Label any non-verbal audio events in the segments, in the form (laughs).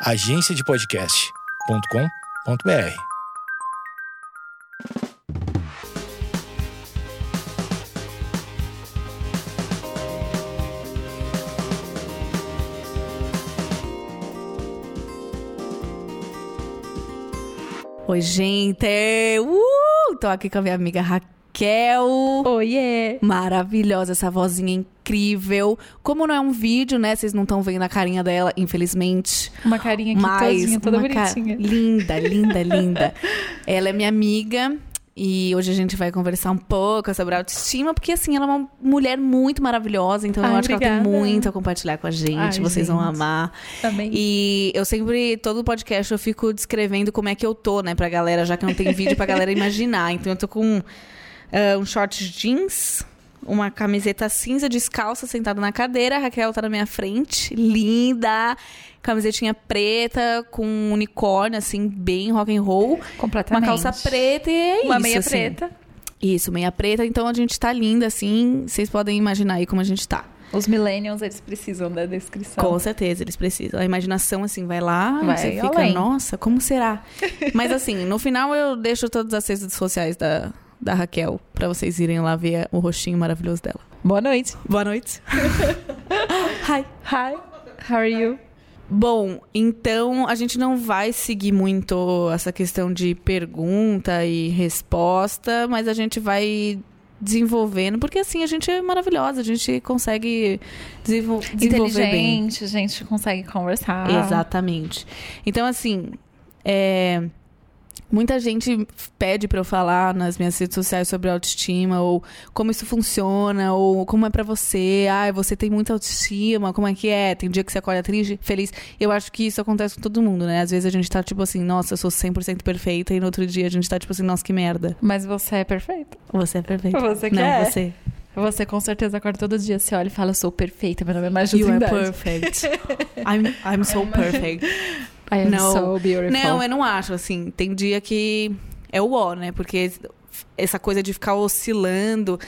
agenciadepodcast.com.br. Oi, gente! Uh! Tô aqui com a minha amiga Raquel. Oiê! Maravilhosa, essa vozinha incrível. Como não é um vídeo, né? Vocês não estão vendo a carinha dela, infelizmente. Uma carinha aqui Mas todinha, toda uma ca- bonitinha. Linda, linda, (laughs) linda. Ela é minha amiga. E hoje a gente vai conversar um pouco sobre autoestima, porque assim, ela é uma mulher muito maravilhosa, então eu Ai, acho que ela tem obrigada. muito a compartilhar com a gente, Ai, vocês vão gente. amar. Também. E eu sempre, todo podcast, eu fico descrevendo como é que eu tô, né, pra galera, já que não tem vídeo pra galera imaginar. Então eu tô com ah, um short jeans, uma camiseta cinza descalça sentada na cadeira, a Raquel tá na minha frente, linda, camisetinha preta com um unicórnio, assim, bem rock and roll, uma Completamente. calça preta e é Uma isso, meia assim. preta. Isso, meia preta, então a gente tá linda, assim, vocês podem imaginar aí como a gente tá. Os millennials, eles precisam da descrição. Com certeza, eles precisam. A imaginação, assim, vai lá, Vai você fica, além. nossa, como será? Mas, assim, no final eu deixo todas as redes sociais da, da Raquel pra vocês irem lá ver o rostinho maravilhoso dela. Boa noite. Boa noite. (laughs) Hi. Hi. How are you? Bom, então a gente não vai seguir muito essa questão de pergunta e resposta, mas a gente vai desenvolvendo, porque assim a gente é maravilhosa, a gente consegue desenvol desenvolver bem. Inteligente, a gente consegue conversar. Exatamente. Então, assim, é, muita gente pede pra eu falar nas minhas redes sociais sobre autoestima, ou como isso funciona, ou como é pra você. Ah, você tem muita autoestima, como é que é? Tem dia que você acorda triste, feliz. Eu acho que isso acontece com todo mundo, né? Às vezes a gente tá tipo assim, nossa, eu sou 100% perfeita, e no outro dia a gente tá tipo assim, nossa, que merda. Mas você é perfeito. Você é perfeita. Você Não, quer? você. Você com certeza acorda todo dia, você olha e fala, eu sou perfeita, meu nome é mais You are perfect. (laughs) I'm, I'm so perfect. I am Não. so beautiful. Não, eu não acho, assim. Tem dia que é o ó, né? Porque essa coisa de ficar oscilando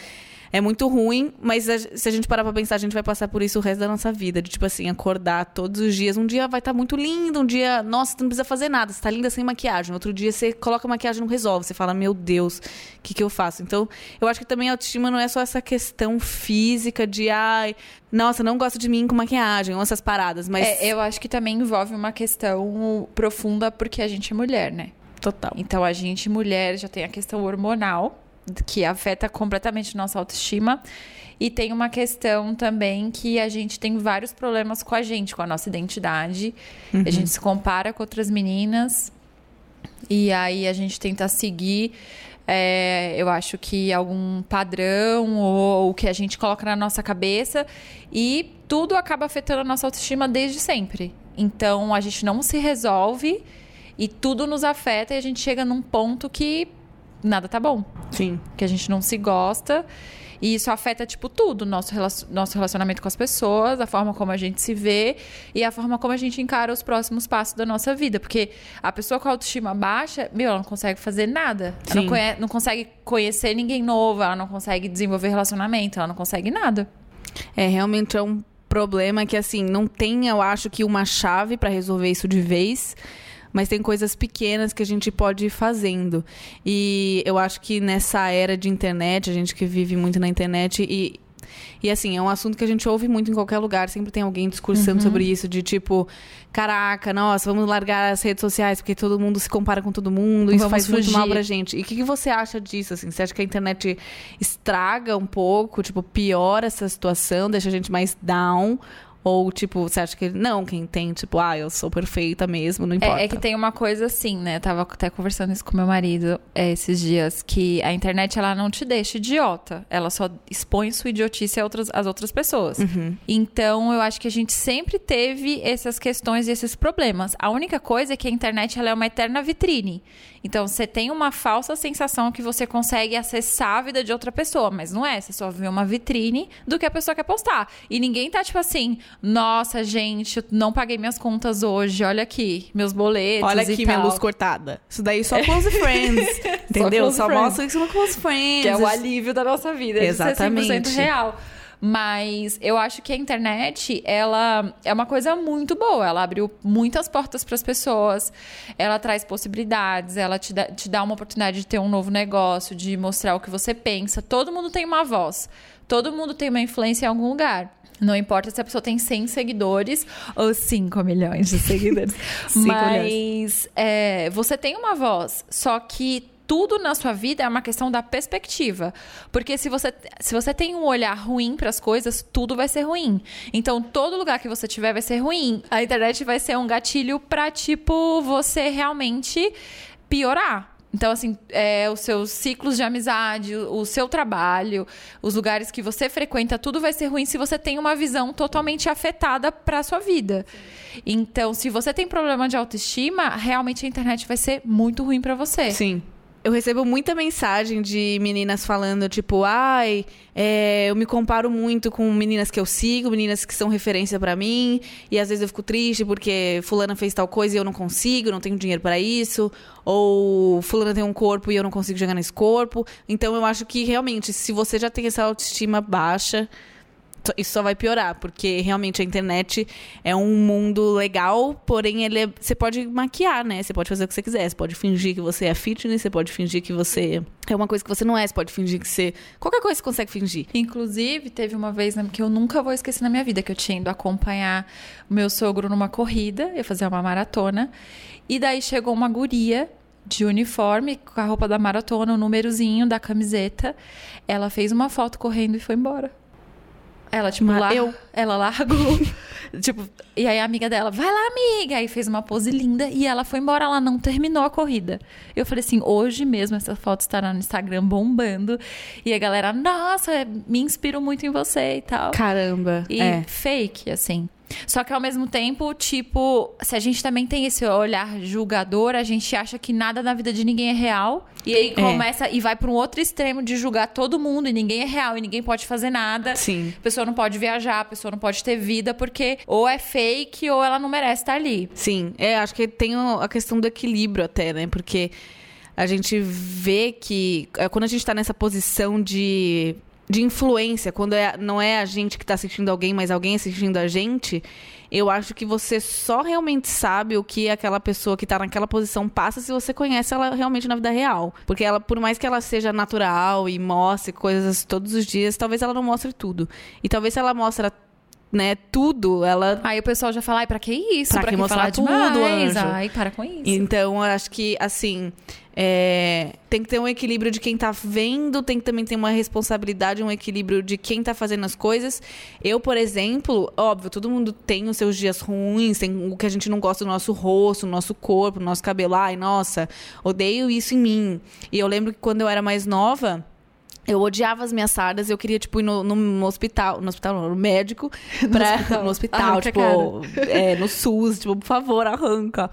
é muito ruim, mas a- se a gente parar pra pensar, a gente vai passar por isso o resto da nossa vida. De, tipo assim, acordar todos os dias. Um dia vai estar muito lindo, um dia, nossa, tu não precisa fazer nada, você tá linda sem maquiagem. Outro dia você coloca maquiagem e não resolve. Você fala, meu Deus, o que, que eu faço? Então, eu acho que também a autoestima não é só essa questão física de, ai, nossa, não gosto de mim com maquiagem, ou essas paradas, mas. É, eu acho que também envolve uma questão profunda porque a gente é mulher, né? Total. Então a gente, mulher, já tem a questão hormonal, que afeta completamente nossa autoestima. E tem uma questão também que a gente tem vários problemas com a gente, com a nossa identidade. A gente se compara com outras meninas. E aí a gente tenta seguir, é, eu acho que algum padrão ou o que a gente coloca na nossa cabeça. E tudo acaba afetando a nossa autoestima desde sempre. Então a gente não se resolve e tudo nos afeta e a gente chega num ponto que nada tá bom. Sim. Que a gente não se gosta. E isso afeta, tipo, tudo. Nosso, nosso relacionamento com as pessoas, a forma como a gente se vê e a forma como a gente encara os próximos passos da nossa vida. Porque a pessoa com a autoestima baixa, meu, ela não consegue fazer nada. Ela Sim. não, conhe- não consegue conhecer ninguém novo, ela não consegue desenvolver relacionamento, ela não consegue nada. É, realmente é um problema que, assim, não tem, eu acho que uma chave pra resolver isso de vez, mas tem coisas pequenas que a gente pode ir fazendo. E eu acho que nessa era de internet, a gente que vive muito na internet e. E assim, é um assunto que a gente ouve muito em qualquer lugar, sempre tem alguém discursando Uhum. sobre isso, de tipo, caraca, nossa, vamos largar as redes sociais porque todo mundo se compara com todo mundo, isso Vamos faz muito fugir. mal pra gente. E o que, que você acha disso, assim? Você acha que a internet estraga um pouco, tipo, piora essa situação, deixa a gente mais down? Ou, tipo, você acha que não, quem tem, tipo, ah, eu sou perfeita mesmo, não importa. É, é que tem uma coisa assim, né? Eu tava até conversando isso com meu marido é, esses dias, que a internet ela não te deixa idiota. Ela só expõe sua idiotice a outras, às outras pessoas. Então, eu acho que a gente sempre teve essas questões e esses problemas. A única coisa é que a internet ela é uma eterna vitrine. Então, você tem uma falsa sensação que você consegue acessar a vida de outra pessoa, mas não é. Você só vê uma vitrine do que a pessoa quer postar. E ninguém tá tipo assim, nossa, gente, eu não paguei minhas contas hoje, olha aqui, meus boletos. Olha aqui minha luz cortada. Isso daí só close (laughs) friends. entendeu? close Só, friends. mostra isso no close friends. Que é o alívio da nossa vida. Exatamente. Isso é 100% real. Mas eu acho que a internet, ela é uma coisa muito boa. Ela abriu muitas portas para as pessoas, ela traz possibilidades, ela te dá, te dá uma oportunidade de ter um novo negócio, de mostrar o que você pensa. Todo mundo tem uma voz, todo mundo tem uma influência em algum lugar. Não importa se a pessoa tem 100 seguidores ou 5 milhões de seguidores. (laughs) Mas é, você tem uma voz, só que tudo na sua vida é uma questão da perspectiva. Porque se você, se você tem um olhar ruim para as coisas, tudo vai ser ruim. Então, todo lugar que você tiver vai ser ruim. A internet vai ser um gatilho para, tipo, você realmente piorar. Então, assim, é, os seus ciclos de amizade, o, seu trabalho, os lugares que você frequenta, tudo vai ser ruim se você tem uma visão totalmente afetada para a sua vida. Então, se você tem problema de autoestima, realmente a internet vai ser muito ruim para você. Sim. Eu recebo muita mensagem de meninas falando, tipo, ai, é, eu me comparo muito com meninas que eu sigo, meninas que são referência pra mim, e às vezes eu fico triste porque fulana fez tal coisa e eu não consigo, não tenho dinheiro pra isso, ou fulana tem um corpo e eu não consigo chegar nesse corpo. Então eu acho que realmente, se você já tem essa autoestima baixa, isso só vai piorar, porque realmente a internet é um mundo legal, porém ele é- você pode maquiar, né? Você pode fazer o que você quiser. Você pode fingir que você é fitness, você pode fingir que você é uma coisa que você não é, você pode fingir que você. Qualquer coisa você consegue fingir. Inclusive, teve uma vez né, que eu nunca vou esquecer na minha vida, que eu tinha ido acompanhar o meu sogro numa corrida, ia fazer uma maratona, e daí chegou uma guria de uniforme, com a roupa da maratona, o númerozinho da camiseta. Ela fez uma foto correndo e foi embora. Ela, tipo, lá, eu- ela largou. (laughs) tipo, e aí a amiga dela, vai lá, amiga. Aí fez uma pose linda e ela foi embora, ela não terminou a corrida. Eu falei assim, hoje mesmo essa foto estará no Instagram bombando. E a galera, nossa, me inspiro muito em você e tal. Caramba. E é. fake, assim. Só que ao mesmo tempo, tipo, se a gente também tem esse olhar julgador, a gente acha que nada na vida de ninguém é real. E aí começa e vai para um outro extremo de julgar todo mundo e ninguém é real e ninguém pode fazer nada. Sim. A pessoa não pode viajar, a pessoa não pode ter vida, porque ou é fake ou ela não merece estar ali. Sim, é, acho que tem a questão do equilíbrio até, né? Porque a gente vê que é, quando a gente tá nessa posição de, de influência, quando é, não é a gente que tá assistindo alguém, mas alguém assistindo a gente, eu acho que você só realmente sabe o que aquela pessoa que tá naquela posição passa se você conhece ela realmente na vida real. Porque ela, por mais que ela seja natural e mostre coisas todos os dias, talvez ela não mostre tudo. E talvez se ela mostra né, tudo, ela Aí o pessoal já fala, ai, pra que isso? Pra Pra, que que mostrar tudo, demais? anjo? Ai, para com isso. Então, eu acho que, assim, é, tem que ter um equilíbrio de quem tá vendo, tem que também ter uma responsabilidade, um equilíbrio de quem tá fazendo as coisas. Eu, por exemplo, óbvio, todo mundo tem os seus dias ruins, tem o que a gente não gosta do nosso rosto, do nosso corpo, do nosso cabelo. Ai, nossa, odeio isso em mim. E eu lembro que quando eu era mais nova. Eu odiava as minhas sardas, eu queria, tipo, ir no, no hospital, no hospital, não, no médico, (laughs) pra, hospital. no hospital, Arranca, tipo, é, no SUS, tipo, por favor, arranca.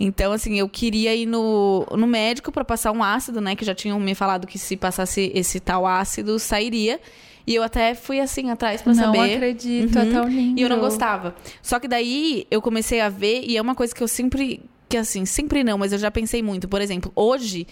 Então, assim, eu queria ir no, no médico pra passar um ácido, né? Que já tinham me falado que se passasse esse tal ácido, sairia. E eu até fui assim atrás pra Não saber. acredito, é tão lindo. E eu não gostava. Só que daí eu comecei a ver, e é uma coisa que eu sempre. Que assim, sempre não, mas eu já pensei muito. Por exemplo, hoje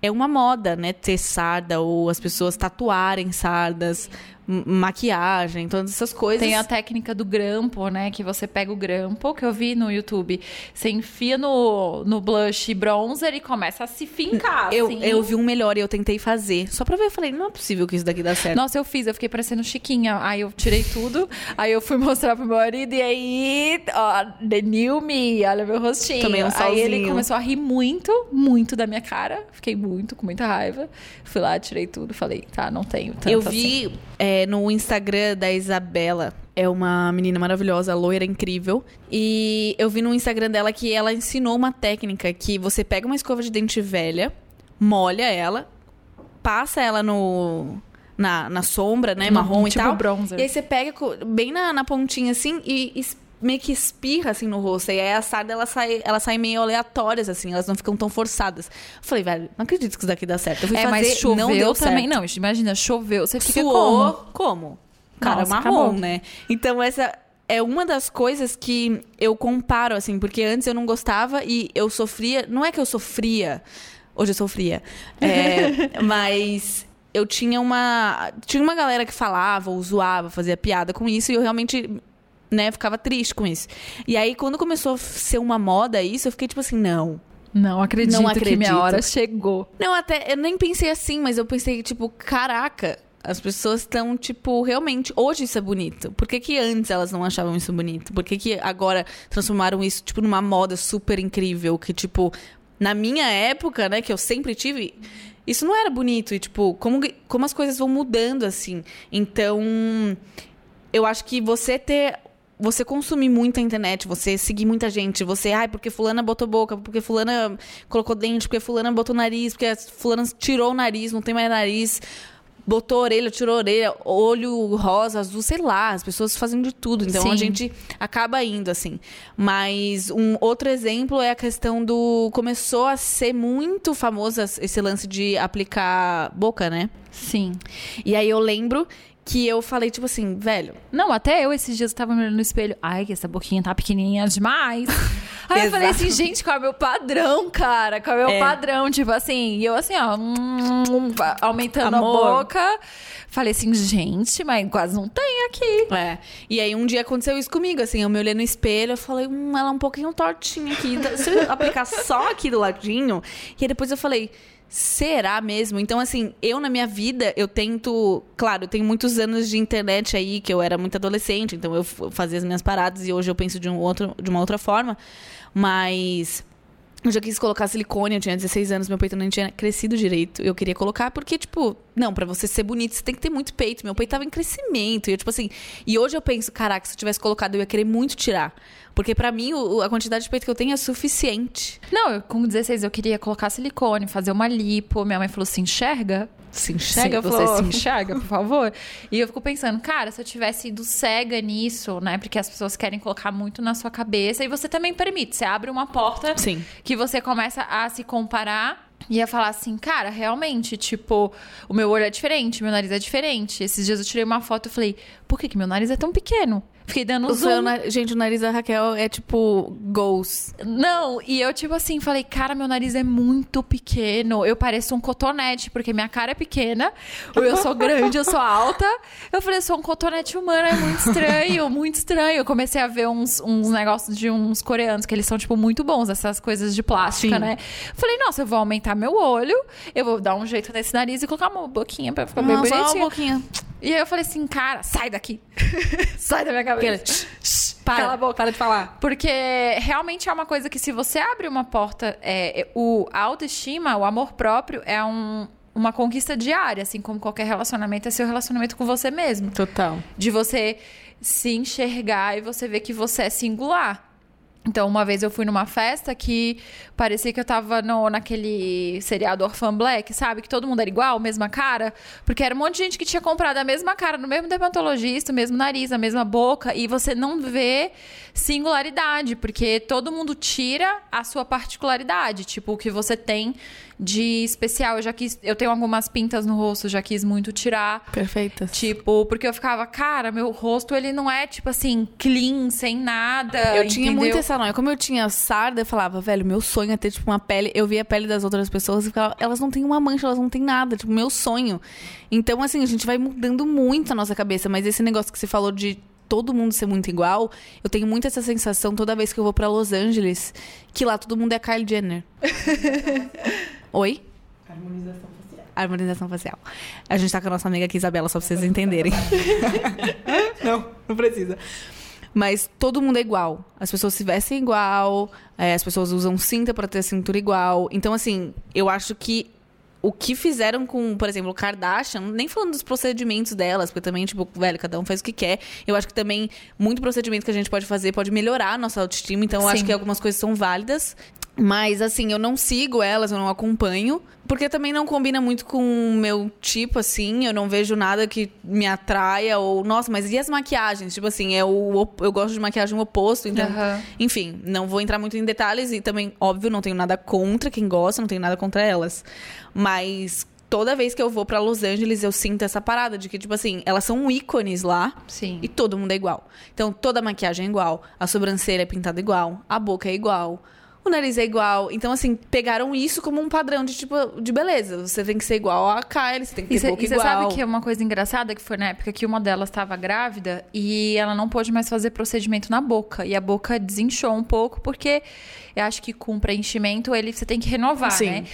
é uma moda, né? Ter sarda, ou as pessoas tatuarem sardas, m- maquiagem, todas essas coisas. Tem a técnica do grampo, né? Que você pega o grampo, que eu vi no YouTube. Você enfia no, no blush bronzer e começa a se fincar, eu, assim. eu vi um melhor e eu tentei fazer. Só pra ver, eu falei, não é possível que isso daqui dá certo. Nossa, eu fiz, eu fiquei parecendo Chiquinha. Aí eu tirei tudo, (laughs) aí eu fui mostrar pro meu marido e aí, ó, the new me, olha meu rostinho. Tomei um aí ele solzinho. começou a rir muito, muito da minha cara. Fiquei muito, com muita raiva. Fui lá, tirei tudo, falei, tá, não tenho tanto Eu assim. É, no Instagram da Isabela. É uma menina maravilhosa, loira, incrível. E eu vi no Instagram dela que ela ensinou uma técnica que você pega uma escova de dente velha, molha ela, passa ela no. Na, na sombra, né? No- Marrom e tipo tal. bronzer. E aí você pega bem na, na pontinha assim e meio que espirra assim no rosto. E aí a sarda ela sai, ela sai meio aleatórias, assim, elas não ficam tão forçadas. Eu falei, velho, não acredito que isso daqui dá certo. Eu fui É, fazer, mas choveu não deu também. certo. Não, imagina, choveu, você fica Suou, como? como? Cara, Nossa, marrom, acabou. né? Então, essa é uma das coisas que eu comparo, assim, porque antes eu não gostava e eu sofria. Não é que eu sofria, hoje eu sofria, é, (laughs) mas. eu tinha uma. Tinha uma galera que falava, ou zoava, fazia piada com isso, e eu realmente. Né, ficava triste com isso. E aí, quando começou a ser uma moda isso, eu fiquei tipo assim, não. Não acredito, Não que acredito. minha hora chegou. Não, até. Eu nem pensei assim, mas eu pensei, tipo, caraca. As pessoas estão, tipo, realmente. Hoje isso é bonito. Por que, que antes elas não achavam isso bonito? Por que, que agora transformaram isso, tipo, numa moda super incrível? Que, tipo, na minha época, né, que eu sempre tive, isso não era bonito. E, tipo, como, como as coisas vão mudando, assim. Então, eu acho que você ter. Você consumir muita internet, você seguir muita gente, você, ai, porque fulana botou boca, porque fulana colocou dente, porque fulana botou nariz, porque fulana tirou o nariz, não tem mais nariz botou orelha, tirou orelha, olho rosa, azul, sei lá, as pessoas fazem de tudo. Então Sim. a gente acaba indo assim. Mas um outro exemplo é a questão do começou a ser muito famoso esse lance de aplicar boca, né? Sim. E aí eu lembro que eu falei tipo assim, velho, Não, até eu esses dias eu tava me olhando no espelho. Ai, que essa boquinha tá pequenininha demais. (laughs) Aí eu falei assim, gente, qual é o meu padrão, cara? Qual é o meu É. padrão? Tipo assim, e eu assim, ó, hum, aumentando Amor. a boca. Falei assim, gente, mas quase não tem aqui. É. E aí um dia aconteceu isso comigo, assim, eu me olhei no espelho, eu falei, hum, ela é um pouquinho tortinha aqui. Se eu aplicar só aqui do ladinho. E aí depois eu falei, será mesmo? Então, assim, eu na minha vida, eu tento. Claro, eu tenho muitos anos de internet aí, que eu era muito adolescente, então eu fazia as minhas paradas e hoje eu penso de, um outro, de uma outra forma. Mas. Eu já quis colocar silicone, eu tinha 16 anos, meu peito não tinha crescido direito. Eu queria colocar porque, tipo, não, pra você ser bonito, você tem que ter muito peito. Meu peito tava em crescimento. E eu, tipo assim. E hoje eu penso, caraca, se eu tivesse colocado, eu ia querer muito tirar. Porque pra mim, o- a quantidade de peito que eu tenho é suficiente. Não, eu, com 16 eu queria colocar silicone, fazer uma lipo. Minha mãe falou assim, enxerga? Se enxerga, Sim, você se se enxerga, por favor? E eu fico pensando, cara, se eu tivesse ido cega nisso, né? Porque as pessoas querem colocar muito na sua cabeça e você também permite. Você abre uma porta Sim. que você começa a se comparar e a falar assim, cara, realmente, tipo, o meu olho é diferente, meu nariz é diferente. Esses dias eu tirei uma foto e falei, por que, que meu nariz é tão pequeno? Fiquei dando O zoom. na- Gente, o nariz da Raquel é tipo goals. Não, e eu, tipo assim, falei, cara, meu nariz é muito pequeno. Eu pareço um cotonete, porque minha cara é pequena. Ou eu sou grande, eu sou alta. Eu falei, eu sou um cotonete humano, é muito estranho, muito estranho. Eu comecei a ver uns, uns negócios de uns coreanos, que eles são, tipo, muito bons, essas coisas de plástica, Sim. né? Falei, nossa, eu vou aumentar meu olho, eu vou dar um jeito nesse nariz e colocar uma boquinha pra ficar bem Nossa, olha bonitinha. uma boquinha. E aí eu falei assim, cara, sai daqui. (laughs) sai da minha cabeça. Para, Cala a boca. para de falar. Porque realmente é uma coisa que se você abre uma porta, é, é, o, a autoestima, o amor próprio é um- uma conquista diária, assim como qualquer relacionamento é seu relacionamento com você mesmo. Total. De você se enxergar e você ver que você é singular. Então, uma vez eu fui numa festa que parecia que eu tava no, naquele seriado Orphan Black, sabe? Que todo mundo era igual, mesma cara. Porque era um monte de gente que tinha comprado a mesma cara no mesmo dermatologista, o mesmo nariz, a mesma boca. E você não vê singularidade, porque todo mundo tira a sua particularidade. Tipo, o que você tem de especial. Eu já quis. Eu tenho algumas pintas no rosto, já quis muito tirar. Perfeitas. Tipo, porque eu ficava, cara, meu rosto ele não é tipo assim, clean, sem nada. Eu tinha entendeu? muito essa noia. Como eu tinha sarda, eu falava, velho, meu sonho é ter, tipo, uma pele. Eu via a pele das outras pessoas e ficava, elas não têm uma mancha, elas não têm nada. Tipo, meu sonho. Então, assim, a gente vai mudando muito a nossa cabeça. Mas esse negócio que você falou de todo mundo ser muito igual, eu tenho muito essa sensação toda vez que eu vou pra Los Angeles, que lá todo mundo é Kylie Jenner. (laughs) Oi? Harmonização facial. A gente tá com a nossa amiga aqui, Isabela, só pra vocês entenderem. (laughs) não, não precisa. Mas todo mundo é igual. As pessoas se vestem igual, é, as pessoas usam cinta pra ter a cintura igual. Então, assim, eu acho que o que fizeram com, por exemplo, Kardashian, nem falando dos procedimentos delas, porque também, tipo, velho, cada um faz o que quer. Eu acho que também muito procedimento que a gente pode fazer pode melhorar a nossa autoestima. Então, eu acho Sim. que algumas coisas são válidas. Mas, assim, eu não sigo elas, eu não acompanho. Porque também não combina muito com o meu tipo, assim. Eu não vejo nada que me atraia. Ou, nossa, mas e as maquiagens? Tipo assim, é o, op- eu gosto de maquiagem oposto. Então, Aham. enfim, não vou entrar muito em detalhes. E também, óbvio, não tenho nada contra quem gosta, não tenho nada contra elas. Mas toda vez que eu vou pra Los Angeles, eu sinto essa parada de que, tipo assim, elas são ícones lá. Sim. E todo mundo é igual. Então, toda a maquiagem é igual, a sobrancelha é pintada igual, a boca é igual, o nariz é igual. Então, assim, pegaram isso como um padrão de tipo, de beleza. Você tem que ser igual a Kylie, você tem que ter E você boca igual. sabe que é uma coisa engraçada que foi na época que uma delas estava grávida e ela não pôde mais fazer procedimento na boca. E a boca desinchou um pouco, porque eu acho que com preenchimento ele você tem que renovar, Sim. né?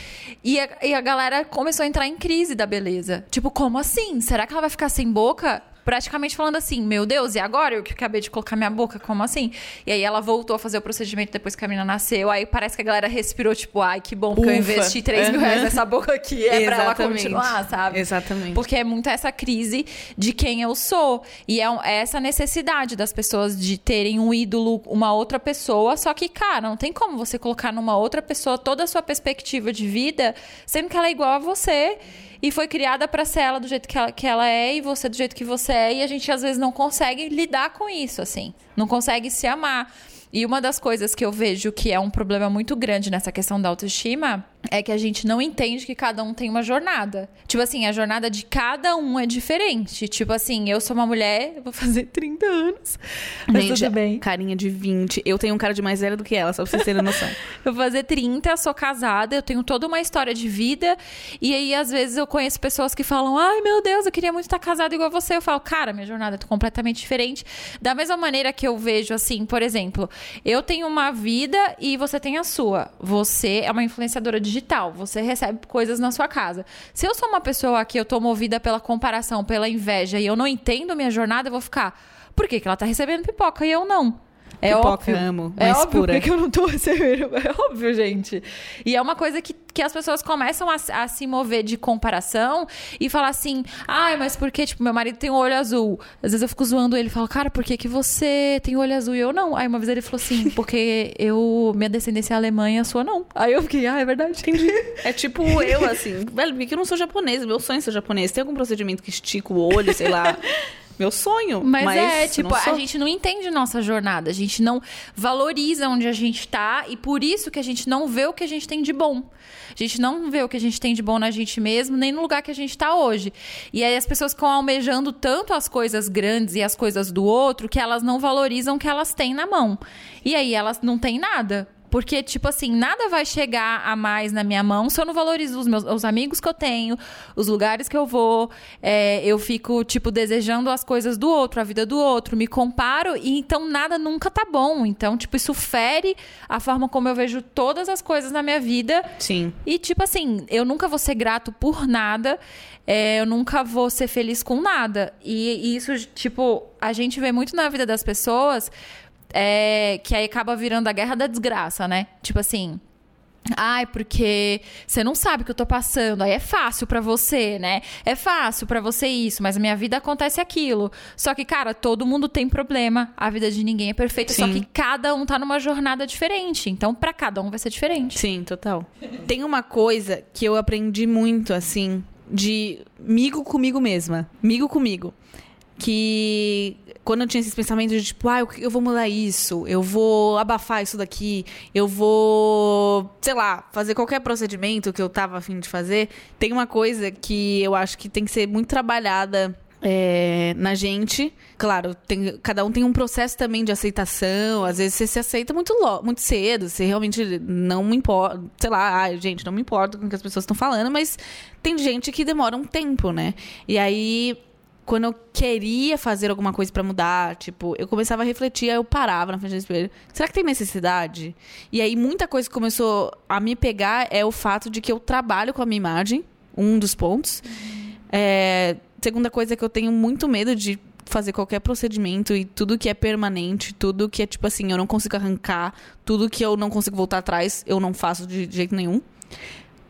E a, e a galera começou a entrar em crise da beleza. Tipo, como assim? Será que ela vai ficar sem boca? Praticamente falando assim, meu Deus, e agora eu que acabei de colocar minha boca, como assim? E aí ela voltou a fazer o procedimento depois que a menina nasceu. Aí parece que a galera respirou, tipo, ai, que bom que eu Ufa. investi 3 mil reais nessa boca aqui. É pra ela continuar, sabe? Exatamente. Porque é muito essa crise de quem eu sou. E é, é essa necessidade das pessoas de terem um ídolo, uma outra pessoa. Só que, cara, não tem como você colocar numa outra pessoa toda a sua perspectiva de vida, sendo que ela é igual a você. E foi criada pra ser ela do jeito que ela, que ela é e você do jeito que você é. E a gente às vezes não consegue lidar com isso, assim. Não consegue se amar. E uma das coisas que eu vejo que é um problema muito grande nessa questão da autoestima é que a gente não entende que cada um tem uma jornada. Tipo assim, a jornada de cada um é diferente. Tipo assim, eu sou uma mulher, vou fazer 30 anos. Mas Gente, tudo bem. carinha de 20. Eu tenho um cara de mais velho do que ela, só pra vocês terem (laughs) noção. Eu vou fazer 30, sou casada, eu tenho toda uma história de vida. E aí, às vezes, eu conheço pessoas que falam: Ai, meu Deus, eu queria muito estar casada igual você. Eu falo, cara, minha jornada é completamente diferente. Da mesma maneira que eu vejo, assim, por exemplo, eu tenho uma vida e você tem a sua. Você é uma influenciadora digital, você recebe coisas na sua casa. Se eu sou uma pessoa que eu tô movida pela comparação, pela inveja e eu não entendo minha jornada, eu vou ficar. Por que, que ela tá recebendo pipoca e eu não? É Pipoca, óbvio. amo, É óbvio pura. porque eu não tô (laughs) recebendo. É óbvio, gente. E é uma coisa que, que as pessoas começam a, a se mover de comparação e falar assim: ai, mas por que, tipo, meu marido tem um olho azul? Às vezes eu fico zoando ele e falo, cara, por que, que você tem olho azul e eu não? Aí uma vez ele falou assim: (laughs) porque eu, minha descendência é alemã e a sua não. Aí eu fiquei, ah, é verdade. Entendi. (laughs) É tipo eu, assim. Velho, porque eu não sou japonesa. Meu sonho é ser japonês. Tem algum procedimento que estica o olho, sei lá. Meu sonho. Mas, Mas, é, tipo, a gente não entende nossa jornada, a gente não valoriza onde a gente tá e por isso que a gente não vê o que a gente tem de bom. A gente não vê o que a gente tem de bom na gente mesmo, nem no lugar que a gente tá hoje. E aí as pessoas ficam almejando tanto as coisas grandes e as coisas do outro que elas não valorizam o que elas têm na mão. E aí elas não têm nada. Porque, tipo assim, nada vai chegar a mais na minha mão se eu não valorizo os meus os amigos que eu tenho, os lugares que eu vou. É, eu fico, tipo, desejando as coisas do outro, a vida do outro, me comparo e então nada nunca tá bom. Então, tipo, isso fere a forma como eu vejo todas as coisas na minha vida. Sim. E, tipo assim, eu nunca vou ser grato por nada, é, eu nunca vou ser feliz com nada. E, e isso, tipo, a gente vê muito na vida das pessoas é, que aí acaba virando a guerra da desgraça, né? Tipo assim. Ai, porque você não sabe o que eu tô passando. Aí é fácil pra você, né? É fácil pra você isso, mas a minha vida acontece aquilo. Só que, cara, todo mundo tem problema. A vida de ninguém é perfeita, só Sim. que cada um tá numa jornada diferente. Então, pra cada um vai ser diferente. Sim, total. Tem uma coisa que eu aprendi muito, assim, de migo comigo mesma. Migo comigo. Que quando eu tinha esses pensamentos de tipo, ah, eu, vou mudar isso, eu vou abafar isso daqui, eu vou, sei lá, fazer qualquer procedimento que eu tava afim de fazer, tem uma coisa que eu acho que tem que ser muito trabalhada é, na gente. Claro, tem- cada um tem um processo também de aceitação. Às vezes você se aceita muito, muito cedo. Você realmente não me importa. Sei lá, ai, gente, não me importa com o que as pessoas estão falando, mas tem gente que demora um tempo, né? E aí. Quando eu queria fazer alguma coisa pra mudar, tipo, eu começava a refletir, aí eu parava na frente do espelho. Será que tem necessidade? E aí muita coisa que começou a me pegar é o fato de que eu trabalho com a minha imagem, um dos pontos. É, segunda coisa é que eu tenho muito medo de fazer qualquer procedimento e tudo que é permanente, tudo que é tipo assim, eu não consigo arrancar, tudo que eu não consigo voltar atrás, eu não faço de jeito nenhum.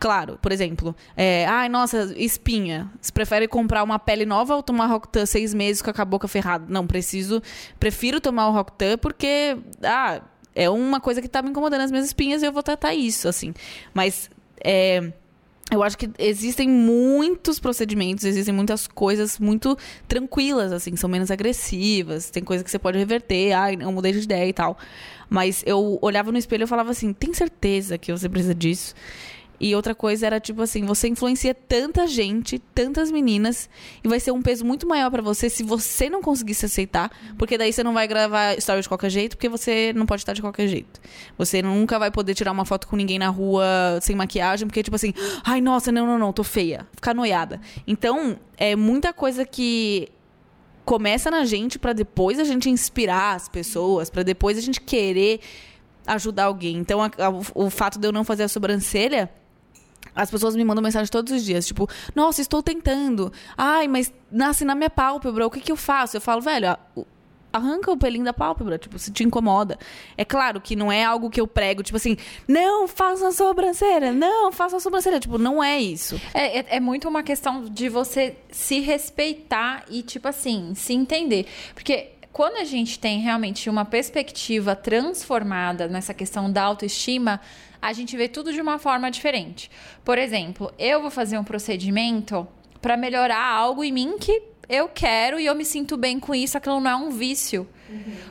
Claro, por exemplo, é, ai, nossa, espinha. Você prefere comprar uma pele nova ou tomar Rocktan seis meses com a boca ferrada? Não, preciso. Prefiro tomar o Rocktan porque, ah, é uma coisa que tá me incomodando as minhas espinhas e eu vou tratar isso, assim. Mas, é, eu acho que existem muitos procedimentos, existem muitas coisas muito tranquilas, assim, são menos agressivas, tem coisa que você pode reverter, ai, eu mudei de ideia e tal. Mas eu olhava no espelho e falava assim, tem certeza que você precisa disso? E outra coisa era tipo assim, você influencia tanta gente, tantas meninas, e vai ser um peso muito maior pra você se você não conseguir se aceitar, porque daí você não vai gravar story de qualquer jeito, porque você não pode estar de qualquer jeito. Você nunca vai poder tirar uma foto com ninguém na rua sem maquiagem, porque tipo assim, ai nossa, não, não, não, tô feia, ficar noiada. Então, é muita coisa que começa na gente pra depois a gente inspirar as pessoas, pra depois a gente querer ajudar alguém. Então, a- a- o fato de eu não fazer a sobrancelha as pessoas me mandam mensagem todos os dias, tipo, nossa, estou tentando. Ai, mas nasce na minha pálpebra, o que que eu faço? Eu falo, velho, arranca o pelinho da pálpebra, tipo, se te incomoda. É claro que não é algo que eu prego, tipo assim, não, faça a sobrancelha, não, faça a sobrancelha. Tipo, não é isso. É, é, é muito uma questão de você se respeitar e, tipo assim, se entender. Porque quando a gente tem realmente uma perspectiva transformada nessa questão da autoestima, a gente vê tudo de uma forma diferente. Por exemplo, eu vou fazer um procedimento para melhorar algo em mim que eu quero e eu me sinto bem com isso, aquilo não é um vício.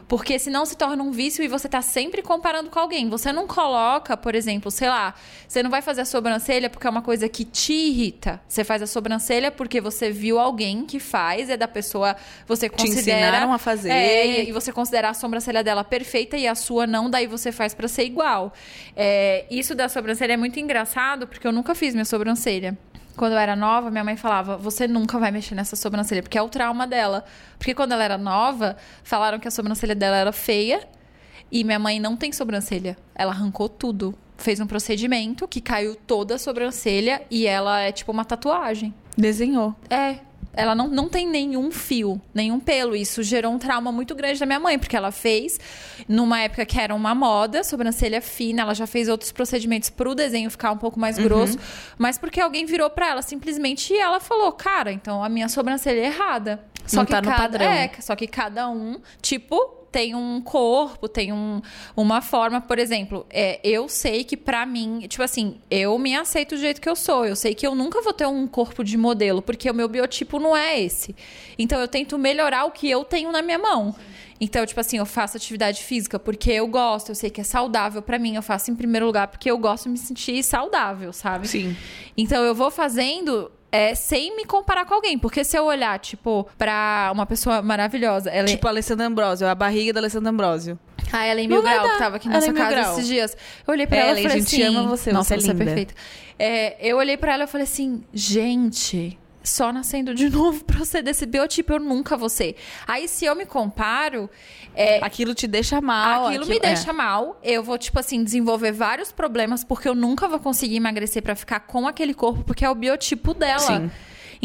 Porque senão se torna um vício e você tá sempre comparando com alguém. Você não coloca, por exemplo, sei lá, você não vai fazer a sobrancelha porque é uma coisa que te irrita. Você faz a sobrancelha porque você viu alguém que faz, é da pessoa, você considera ensinaram a fazer. É, e você considera a sobrancelha dela perfeita e a sua não, daí você faz pra ser igual. É, isso da sobrancelha é muito engraçado porque eu nunca fiz minha sobrancelha. Quando eu era nova, minha mãe falava: Você nunca vai mexer nessa sobrancelha, porque é o trauma dela. Porque quando ela era nova, falaram que a sobrancelha dela era feia e minha mãe não tem sobrancelha. Ela arrancou tudo. Fez um procedimento que caiu toda a sobrancelha e ela é tipo uma tatuagem. Desenhou. É. Ela não, não tem nenhum fio, nenhum pelo. Isso gerou um trauma muito grande da minha mãe, porque ela fez numa época que era uma moda, sobrancelha fina. Ela já fez outros procedimentos pro desenho ficar um pouco mais grosso. Mas porque alguém virou pra ela simplesmente e ela falou: Cara, então a minha sobrancelha é errada. Só Não que tá no cada, padrão. É, só que cada um, tipo, tem um corpo, tem um, uma forma, por exemplo, é, eu sei que pra mim, tipo assim, eu me aceito do jeito que eu sou. Eu sei que eu nunca vou ter um corpo de modelo, porque o meu biotipo não é esse. Então eu tento melhorar o que eu tenho na minha mão. Então, tipo assim, eu faço atividade física porque eu gosto, eu sei que é saudável pra mim. Eu faço em primeiro lugar porque eu gosto de me sentir saudável, sabe? Sim. Então eu vou fazendo é, sem me comparar com alguém. Porque se eu olhar, tipo, pra uma pessoa maravilhosa, ela é Tipo a Alessandra Ambrosio, a barriga da Alessandra Ambrosio. a Ellen Não Mil Grau, que tava aqui na Ellen sua Mil casa esses dias. Eu olhei pra ela e Ellen, falei gente, assim... ama você, Nossa, você é você é perfeita. É, eu olhei pra ela e falei assim, gente... Só nascendo de (laughs) novo pra ser desse biotipo, eu nunca vou ser. Aí, se eu me comparo, é, Aquilo te deixa mal. aquilo me é. deixa mal. Eu vou, tipo assim, desenvolver vários problemas, porque eu nunca vou conseguir emagrecer pra ficar com aquele corpo, porque é o biotipo dela. Sim.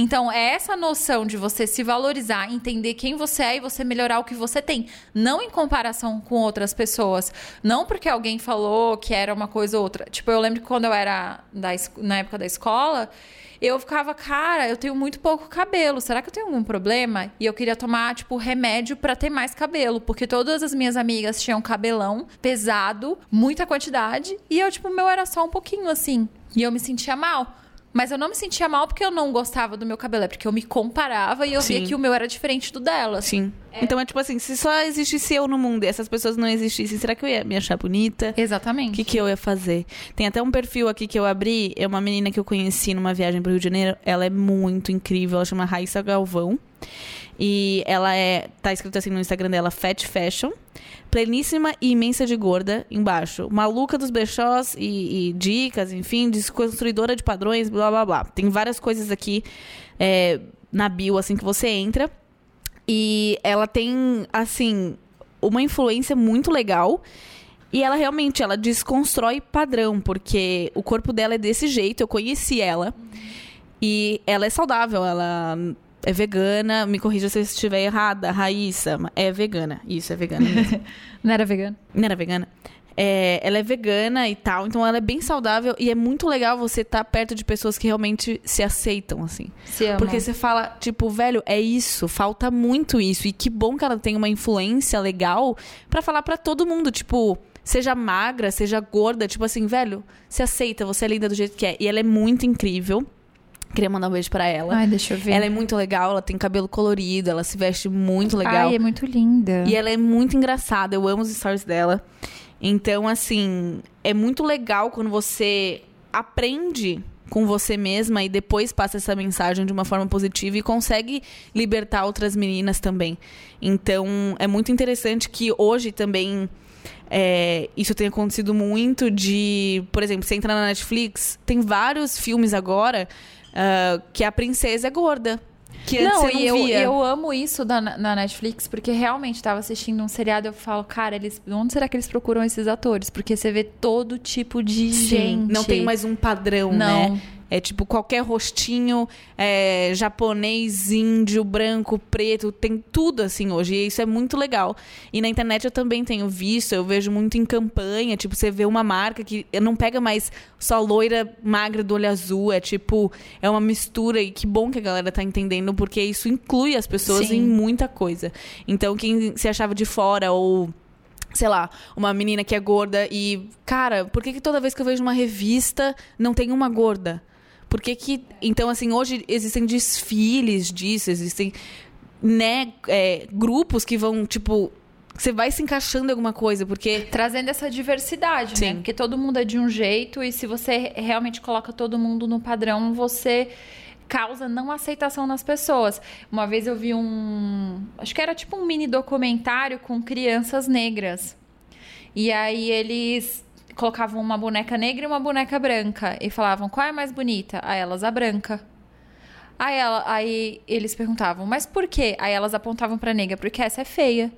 Então, é essa noção de você se valorizar, entender quem você é e você melhorar o que você tem. Não em comparação com outras pessoas. Não porque alguém falou que era uma coisa ou outra. Tipo, eu lembro que quando eu era da na época da escola, eu ficava, cara, eu tenho muito pouco cabelo. Será que eu tenho algum problema? E eu queria tomar, tipo, remédio pra ter mais cabelo. Porque todas as minhas amigas tinham cabelão pesado, muita quantidade. E eu, tipo, meu era só um pouquinho assim. E eu me sentia mal. Mas eu não me sentia mal porque eu não gostava do meu cabelo, é porque eu me comparava e eu via Sim. que o meu era diferente do delas. Sim. Então é tipo assim, se só existisse eu no mundo e essas pessoas não existissem, será que eu ia me achar bonita? O Exatamente. que, que eu ia fazer? Tem até um perfil aqui que eu abri, é uma menina que eu conheci numa viagem pro Rio de Janeiro. Ela é muito incrível, ela chama Raíssa Galvão. E ela é. Tá escrito assim no Instagram dela, Fat Fashion. Pleníssima e imensa de gorda, embaixo. Maluca dos brechós e, e dicas, enfim, desconstruidora de padrões, blá blá blá. Tem várias coisas aqui é, na bio, assim, que você entra. E ela tem, assim, uma influência muito legal. E ela realmente, ela desconstrói padrão, porque o corpo dela é desse jeito, eu conheci ela. E ela é saudável, ela é vegana, me corrija se eu estiver errada, Raíssa, é vegana. Isso, é vegana. (laughs) Não era vegano? Não era vegana? É, ela é vegana e tal, então ela é bem saudável e é muito legal você estar perto de pessoas que realmente se aceitam, assim. Se. Porque você fala, tipo, velho, é isso, falta muito isso. E que bom que ela tem uma influência legal pra falar pra todo mundo, tipo, seja magra, seja gorda, tipo assim, velho, se aceita, você é linda do jeito que é. E ela é muito incrível. Queria mandar um beijo pra ela. Ai, deixa eu ver. Ela é muito legal, ela tem cabelo colorido, ela se veste muito legal. Ai, é muito linda. E ela é muito engraçada, eu amo os stories dela. Então, assim, é muito legal quando você aprende com você mesma e depois passa essa mensagem de uma forma positiva e consegue libertar outras meninas também. Então, é muito interessante que hoje também é, isso tem acontecido muito de, por exemplo, você entra na Netflix, tem vários filmes agora uh, que a princesa é gorda. Que não, não e eu, via. eu amo isso da, na Netflix, porque realmente tava assistindo um seriado e eu falo, cara, eles, onde será que eles procuram esses atores? Porque você vê todo tipo de Sim, gente. não tem mais um padrão, Não. né? É tipo qualquer rostinho é, japonês, índio, branco, preto, tem tudo assim hoje. E isso é muito legal. E na internet eu também tenho visto, eu vejo muito em campanha. Tipo, você vê uma marca que não pega mais só loira magra do olho azul. É tipo, é uma mistura. E que bom que a galera tá entendendo, porque isso inclui as pessoas Sim. em muita coisa. Então, quem se achava de fora ou sei lá, uma menina que é gorda e, cara, por que, que toda vez que eu vejo uma revista não tem uma gorda? Por que que... Então, assim, hoje existem desfiles disso, existem, né, é, grupos que vão, tipo... Você vai se encaixando em alguma coisa, porque... Trazendo essa diversidade, né? Sim. Porque todo mundo é de um jeito e se você realmente coloca todo mundo no padrão, você causa não aceitação nas pessoas. Uma vez eu vi um, acho que era tipo um mini documentário com crianças negras. E aí eles colocavam uma boneca negra e uma boneca branca e falavam qual é a mais bonita? A elas a branca. Aí, ela, aí eles perguntavam, mas por quê? Aí elas apontavam pra negra, porque essa é feia.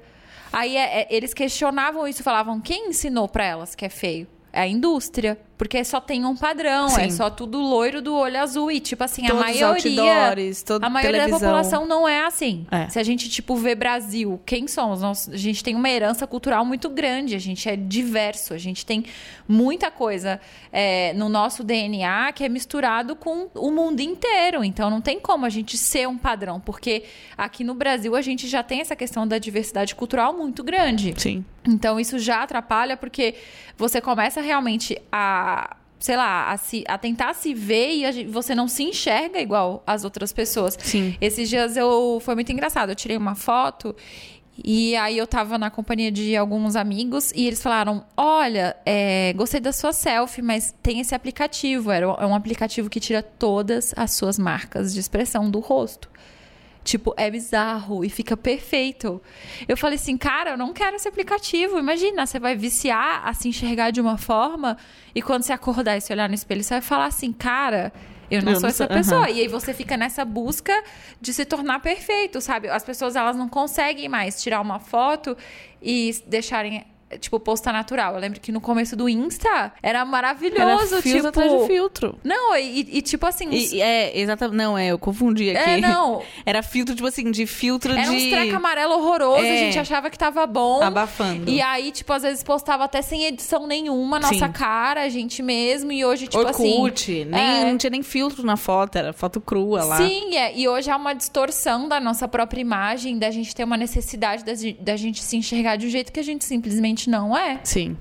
Aí é- é- eles questionavam isso, falavam, quem ensinou pra elas que é feio? É a indústria. Porque só tem um padrão, Sim. é só tudo loiro do olho azul. E, tipo assim, Todos a maioria. outdoors, toda a maioria televisão. da população não é assim. É. Se a gente, tipo, vê Brasil, quem somos? Nós, a gente tem uma herança cultural muito grande, a gente é diverso, a gente tem muita coisa é, no nosso DNA que é misturado com o mundo inteiro. Então não tem como a gente ser um padrão, porque aqui no Brasil a gente já tem essa questão da diversidade cultural muito grande. Sim. Então isso já atrapalha porque você começa realmente a sei lá, a, se- a tentar se ver e você não se enxerga igual as outras pessoas. Sim. Esses dias eu foi muito engraçado. Eu tirei uma foto e aí eu tava na companhia de alguns amigos e eles falaram: Olha, é, gostei da sua selfie, mas tem esse aplicativo. Era é um aplicativo que tira todas as suas marcas de expressão do rosto. Tipo, é bizarro e fica perfeito. Eu falei assim, cara, eu não quero esse aplicativo. Imagina, você vai viciar a se enxergar de uma forma e quando você acordar e se olhar no espelho, você vai falar assim, cara, eu não Eu sou não essa sou- pessoa. E aí você fica nessa busca de se tornar perfeito, sabe? As pessoas, elas não conseguem mais tirar uma foto e deixarem... Tipo, postar natural. Eu lembro que no começo do Insta era maravilhoso, Era filtro tipo... atrás de filtro. Não, e, e, tipo assim... uns- E, é, exatamente. Não, é, eu confundi aqui. É, não. (laughs) Era filtro, tipo assim, de filtro Era de. uns treco amarelo horroroso, É. a gente achava que tava bom. Abafando. E aí, tipo, às vezes postava até sem edição nenhuma, nossa Sim. cara, a gente mesmo. E hoje, tipo assim. Orkut, nem, é. não tinha nem filtro na foto, era foto crua lá. Sim, é. e hoje há uma distorção da nossa própria imagem, da gente ter uma necessidade da, da gente se enxergar de um jeito que a gente simplesmente não é. Sim.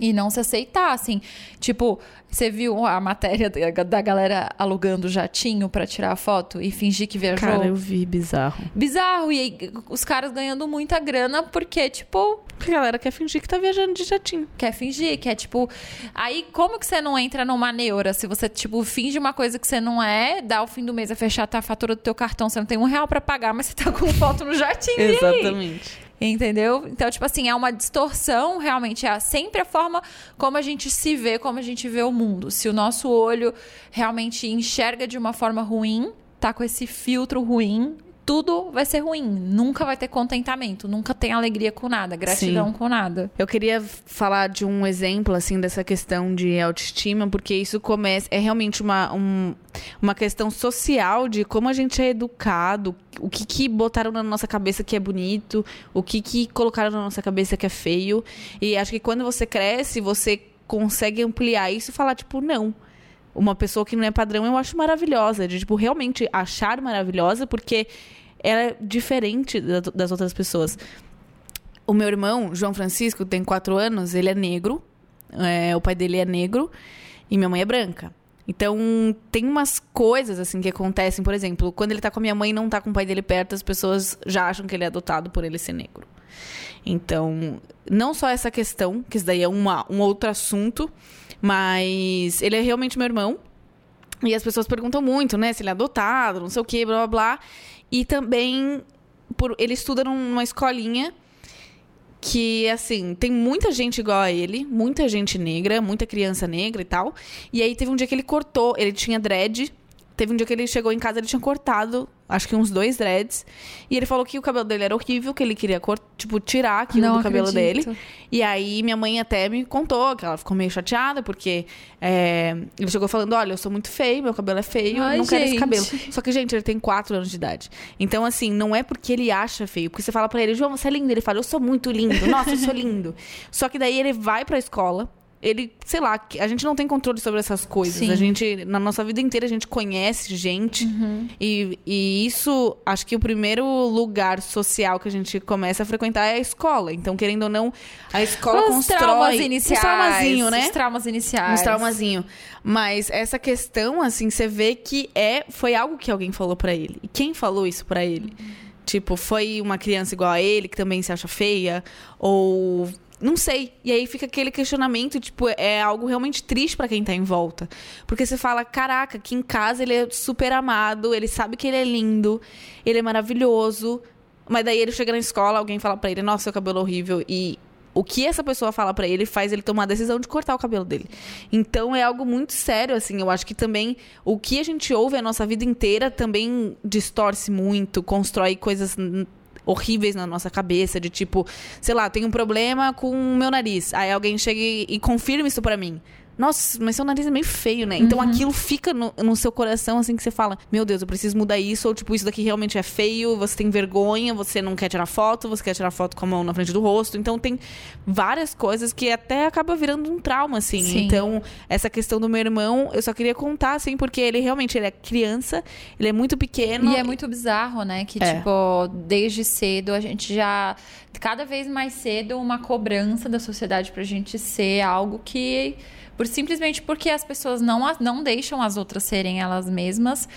E não se aceitar, assim. Tipo, você viu a matéria da, galera alugando jatinho pra tirar a foto e fingir que viajou? Cara, eu vi bizarro. Bizarro. E aí, os caras ganhando muita grana porque, tipo, a galera quer fingir que tá viajando de jatinho. quer fingir, quer tipo. Aí como que você não entra numa neura? Se você, tipo, finge uma coisa que você não é, dá o fim do mês a fechar tá a fatura do teu cartão, você não tem um real pra pagar, mas você tá com foto no jatinho. Exatamente. Entendeu? Então, tipo assim, é uma distorção, realmente. É sempre a forma como a gente se vê, como a gente vê o mundo. Se o nosso olho realmente enxerga de uma forma ruim, tá com esse filtro ruim, tudo vai ser ruim. Nunca vai ter contentamento, nunca tem alegria com nada, gratidão com nada. Eu queria falar de um exemplo, assim, dessa questão de autoestima, porque isso começa. É realmente uma, um- uma questão social de como a gente é educado, o que, que botaram na nossa cabeça que é bonito, o que, que colocaram na nossa cabeça que é feio. E acho que quando você cresce, você consegue ampliar isso e falar, tipo, não. Uma pessoa que não é padrão eu acho maravilhosa, de, tipo, realmente achar maravilhosa, porque ela é diferente da- das outras pessoas. O meu irmão, João Francisco, tem quatro anos, ele é negro. é, o pai dele é negro e minha mãe é branca. Então, tem umas coisas assim que acontecem, por exemplo, quando ele tá com a minha mãe e não tá com o pai dele perto, as pessoas já acham que ele é adotado por ele ser negro. Então, não só essa questão, que isso daí é uma, um outro assunto, mas ele é realmente meu irmão. E as pessoas perguntam muito, né? Se ele é adotado, não sei o quê, blá blá blá. E também, por, ele estuda numa escolinha que, assim, tem muita gente igual a ele, muita gente negra, muita criança negra e tal. E aí teve um dia que ele cortou, ele tinha dread. Teve um dia que ele chegou em casa, ele tinha cortado, acho que uns dois dreads. E ele falou que o cabelo dele era horrível, que ele queria, tipo, tirar aquilo Não do cabelo acredito. dele. E aí minha mãe até me contou que ela ficou meio chateada, porque é, ele chegou falando: olha, eu sou muito feio, meu cabelo é feio, Ai, não quero esse gente. cabelo. Só que, gente, ele tem 4 anos de idade. Então, assim, não é porque ele acha feio. Porque você fala pra ele, João, você é lindo. Ele fala, eu sou muito lindo. Nossa, eu sou lindo. (laughs) Só que daí ele vai pra escola. Ele, sei lá, a gente não tem controle sobre essas coisas. Sim. A gente, na nossa vida inteira, a gente conhece gente. E, e isso, acho que o primeiro lugar social que a gente começa a frequentar é a escola. Então, querendo ou não, a escola Os constrói... traumas iniciais. Uns traumazinho, né? Os traumas iniciais. Uns traumazinho. Mas essa questão, assim, você vê que é foi algo que alguém falou pra ele. E quem falou isso pra ele? Tipo, foi uma criança igual a ele, que também se acha feia? Ou. Não sei. E aí fica aquele questionamento, tipo, é algo realmente triste pra quem tá em volta. Porque você fala, caraca, aqui em casa ele é super amado, ele sabe que ele é lindo, ele é maravilhoso. Mas daí ele chega na escola, alguém fala pra ele, nossa, seu cabelo é horrível. E o que essa pessoa fala pra ele faz ele tomar a decisão de cortar o cabelo dele. Então é algo muito sério, assim. Eu acho que também o que a gente ouve a nossa vida inteira também distorce muito, constrói coisas horríveis na nossa cabeça, de tipo, sei lá, tem um problema com o meu nariz. Aí alguém chega e, confirma isso pra mim. Nossa, mas seu nariz é meio feio, né? Então aquilo fica no, no seu coração, assim, que você fala: Meu Deus, eu preciso mudar isso. Ou, tipo, isso daqui realmente é feio, você tem vergonha, você não quer tirar foto, você quer tirar foto com a mão na frente do rosto. Então, tem várias coisas que até acaba virando um trauma, assim. Sim. Então, essa questão do meu irmão, eu só queria contar, assim, porque ele realmente ele é criança, ele é muito pequeno. E é muito bizarro, né? Que, É. tipo, desde cedo a gente já. Cada vez mais cedo, uma cobrança da sociedade pra gente ser algo que. Por, simplesmente porque as pessoas não, não deixam as outras serem elas mesmas.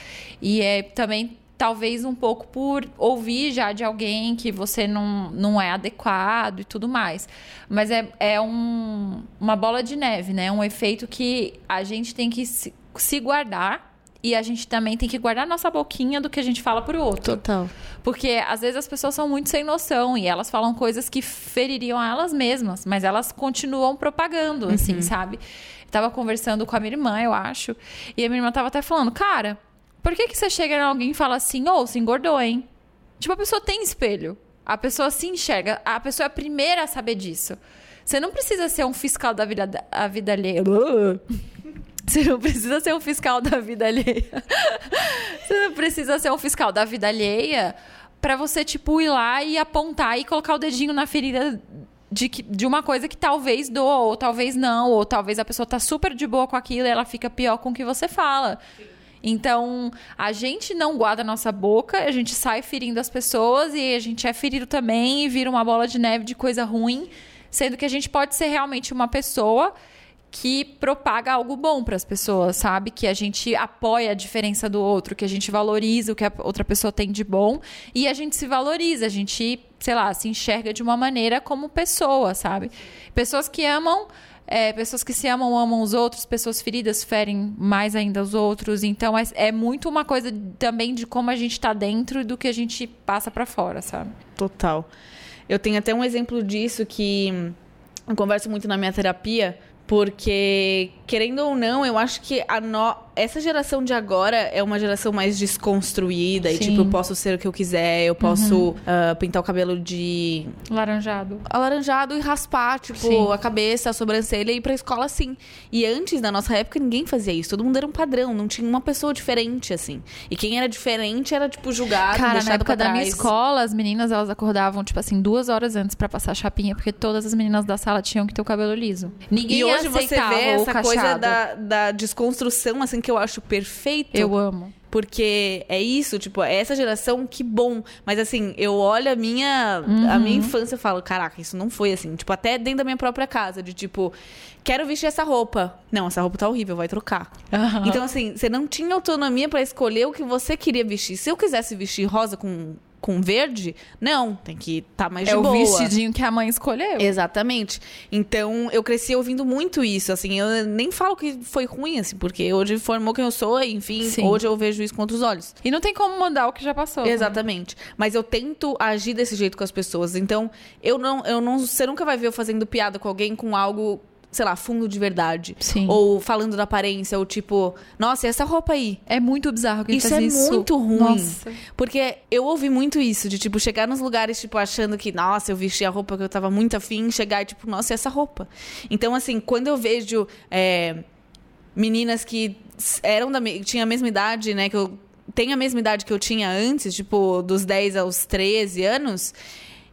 E é também. Talvez um pouco por ouvir já de alguém que você não, não é adequado e tudo mais. Mas é, é um, uma bola de neve, né? Um efeito que a gente tem que se, se guardar e a gente também tem que guardar nossa boquinha do que a gente fala pro outro. Total. Porque às vezes as pessoas são muito sem noção e elas falam coisas que feririam a elas mesmas, mas elas continuam propagando, assim, sabe? Eu tava conversando com a minha irmã, eu acho, e a minha irmã tava até falando, cara, por que, que você chega em alguém e fala assim, ô, se engordou, hein? Tipo, a pessoa tem espelho. A pessoa se enxerga. A pessoa é a primeira a saber disso. Você não precisa ser um fiscal da vida, a vida alheia. (laughs) Você não precisa ser um fiscal da vida alheia. (laughs) Você não precisa ser um fiscal da vida alheia pra você, tipo, ir lá e apontar e colocar o dedinho na ferida de, que- de uma coisa que talvez doa, ou talvez não, ou talvez a pessoa tá super de boa com aquilo e ela fica pior com o que você fala. Então, a gente não guarda a nossa boca, a gente sai ferindo as pessoas e a gente é ferido também e vira uma bola de neve de coisa ruim, sendo que a gente pode ser realmente uma pessoa que propaga algo bom para as pessoas, sabe? Que a gente apoia a diferença do outro, que a gente valoriza o que a outra pessoa tem de bom e a gente se valoriza, a gente, sei lá, se enxerga de uma maneira como pessoa, sabe? Pessoas que amam é, pessoas que se amam amam os outros, pessoas feridas ferem mais ainda os outros. Então é, é muito uma coisa também de como a gente tá dentro do que a gente passa para fora, sabe? Total. Eu tenho até um exemplo disso que eu converso muito na minha terapia, porque, querendo ou não, eu acho que a no... essa geração de agora é uma geração mais desconstruída. E, Sim. tipo, eu posso ser o que eu quiser, eu posso ah, pintar o cabelo de Laranjado. alaranjado e raspar, tipo, Sim. a cabeça, a sobrancelha e ir pra escola assim. E antes, na nossa época, ninguém fazia isso. Todo mundo era um padrão, não tinha uma pessoa diferente, assim. E quem era diferente era, tipo, julgado, Cara, deixado na época da minha escola, as meninas elas acordavam, tipo assim, duas horas antes pra passar chapinha, porque todas as meninas da sala tinham que ter o cabelo liso. Ninguém E hoje você vê essa coisa da, da desconstrução, assim, que eu acho perfeito. Eu amo. Porque é isso, tipo, é essa geração, que bom. Mas assim, eu olho a minha, a minha infância e falo, caraca, isso não foi assim. Tipo, até dentro da minha própria casa, de tipo, quero vestir essa roupa. Não, essa roupa tá horrível, vai trocar. Então, assim, você não tinha autonomia pra escolher o que você queria vestir. Se eu quisesse vestir rosa com com verde. Não, tem que estar tá mais é de o boa. vestidinho que a mãe escolheu. Exatamente. Então, eu cresci ouvindo muito isso, assim, eu nem falo que foi ruim, assim, porque hoje formou quem eu sou, enfim, Sim. hoje eu vejo isso com outros olhos. E não tem como mudar o que já passou. né? Exatamente. Mas eu tento agir desse jeito com as pessoas. Então, eu não, eu não, você nunca vai ver eu fazendo piada com alguém com algo, sei lá, fundo de verdade. Sim. Ou falando da aparência, ou tipo, nossa, e essa roupa aí? É muito bizarro que Isso é isso. muito ruim. Nossa. Porque eu ouvi muito isso, de tipo, chegar nos lugares, tipo, achando que, nossa, eu vesti a roupa que eu tava muito afim, chegar e, tipo, nossa, e essa roupa? Então, assim, quando eu vejo é, meninas que eram da tinham a mesma idade, né, que eu tenho a mesma idade que eu tinha antes, tipo, dos 10 aos 13 anos.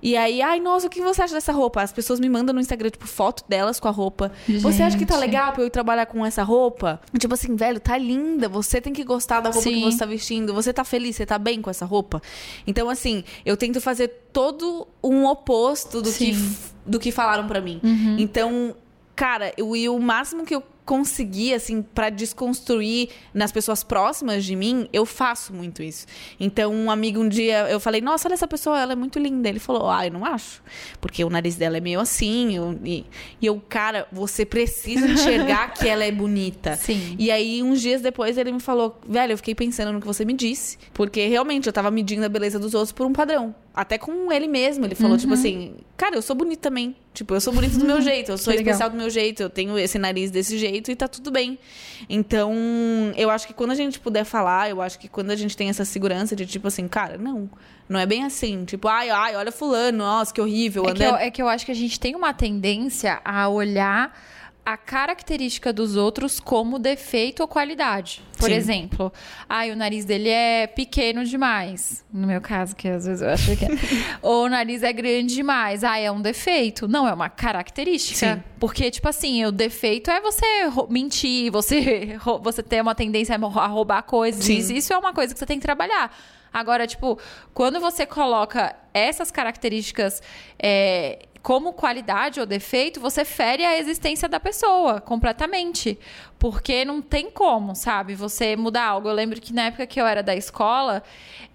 E aí, ai, nossa, o que você acha dessa roupa? As pessoas me mandam no Instagram, tipo, foto delas com a roupa. Você acha que tá Gente. legal pra eu ir trabalhar com essa roupa? Tipo assim, velho, tá linda. Você tem que gostar da roupa Sim. que você tá vestindo. Você tá feliz, você tá bem com essa roupa. Então, assim, eu tento fazer todo um oposto do, que, Sim. Uhum. do que falaram pra mim. Então, cara, eu, e o máximo que eu consegui, assim, pra desconstruir nas pessoas próximas de mim, eu faço muito isso. Então, um amigo um dia, eu falei, nossa, olha essa pessoa, ela é muito linda. Ele falou, ah, eu não acho. Porque o nariz dela é meio assim. eu- e, e eu, cara, você precisa enxergar que ela é bonita. (laughs) Sim. E aí, uns dias depois, ele me falou, velho, eu fiquei pensando no que você me disse. Porque realmente eu tava medindo a beleza dos outros por um padrão. Até com ele mesmo. Ele falou, Uhum. tipo assim, cara, eu sou bonita também. Tipo, eu sou bonita do meu jeito, eu sou Que legal. especial do meu jeito, eu tenho esse nariz desse jeito e tá tudo bem. Então, eu acho que quando a gente puder falar, eu acho que quando a gente tem essa segurança de tipo assim, cara, não, não é bem assim. Tipo, ai, ai, olha fulano, nossa, que horrível. É que, André- eu, é que eu acho que a gente tem uma tendência a olhar a característica dos outros como defeito ou qualidade. Por Sim. exemplo, ai, o nariz dele é pequeno demais. No meu caso, que às vezes eu acho que é. (laughs) ou o nariz é grande demais. Ai, é um defeito. Não, é uma característica. Sim. Porque, tipo assim, o defeito é você mentir, você, (laughs) você ter uma tendência a roubar coisas. Sim. Isso, isso é uma coisa que você tem que trabalhar. Agora, tipo, quando você coloca essas características é, como qualidade ou defeito, você fere a existência da pessoa completamente. Porque não tem como, sabe? Você mudar algo. Eu lembro que na época que eu era da escola,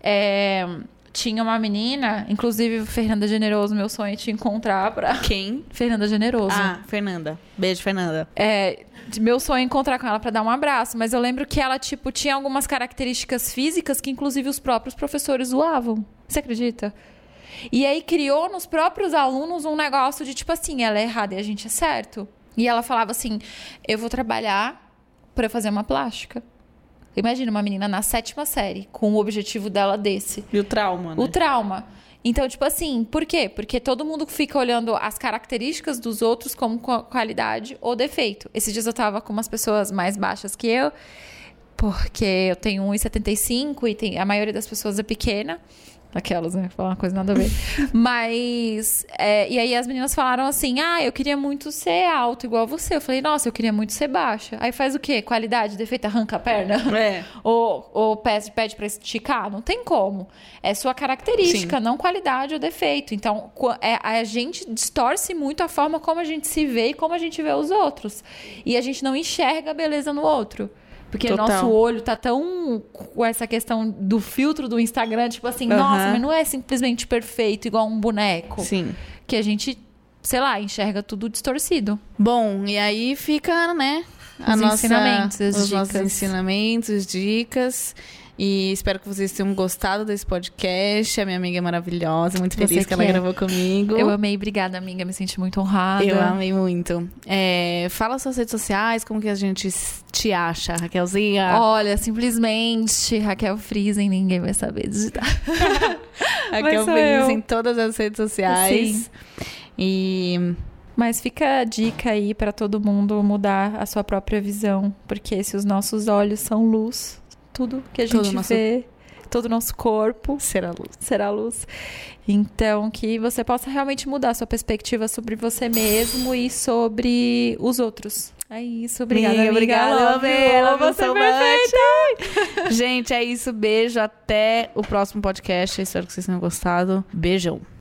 é, tinha uma menina, inclusive Fernanda Generoso, meu sonho é te encontrar pra. (laughs) Quem? Fernanda Generoso. Ah, Fernanda. Beijo, Fernanda. É, meu sonho é encontrar com ela pra dar um abraço, mas eu lembro que ela, tipo, tinha algumas características físicas que, inclusive, os próprios professores zoavam. Você acredita? E aí criou nos próprios alunos um negócio de, tipo assim, ela é errada e a gente é certo. E ela falava assim: eu vou trabalhar pra fazer uma plástica. Imagina uma menina na sétima série, com o objetivo dela desse. E o trauma, né? O trauma. Então, tipo assim, por quê? Porque todo mundo fica olhando as características dos outros como qua- qualidade ou defeito. Esses dias eu tava com umas pessoas mais baixas que eu, porque eu tenho 1,75 e tem, a maioria das pessoas é pequena. Aquelas, né? Falar uma coisa nada a ver. (laughs) Mas. é, e aí as meninas falaram assim: ah, eu queria muito ser alto igual você. Eu falei, nossa, eu queria muito ser baixa. Aí faz o quê? Qualidade, defeito, arranca a perna? É. (laughs) Ou, ou pede, pede pra esticar? Não tem como. É sua característica, não qualidade ou defeito. Então, é- a gente distorce muito a forma como a gente se vê e como a gente vê os outros. E a gente não enxerga a beleza no outro. Porque Total. nosso olho tá tão com essa questão do filtro do Instagram, tipo assim, Aham. nossa, mas não é simplesmente perfeito igual um boneco. Sim. Que a gente, sei lá, enxerga tudo distorcido. Bom, e aí fica, né? Os ensinamentos, as os nossos dicas. ensinamentos, dicas. E espero que vocês tenham gostado desse podcast. A minha amiga é maravilhosa, muito feliz que ela que é. gravou comigo. Eu amei, obrigada, amiga, me senti muito honrada. Eu amei muito. É, fala suas redes sociais, como que a gente te acha, Raquelzinha? Olha, simplesmente Raquel Friesen, ninguém vai saber digitar. (laughs) Raquel eu. em todas as redes sociais. E Mas fica a dica aí pra todo mundo mudar a sua própria visão, porque se os nossos olhos são luz, tudo que a Todo gente nosso- vê, todo o nosso corpo será luz. será luz. Então, que você possa realmente mudar a sua perspectiva sobre você mesmo e sobre os outros. É isso, obrigada, amiga. obrigada, you Você perfeita. Gente, é isso. Beijo. Até o próximo podcast. Espero que vocês tenham gostado. Beijão.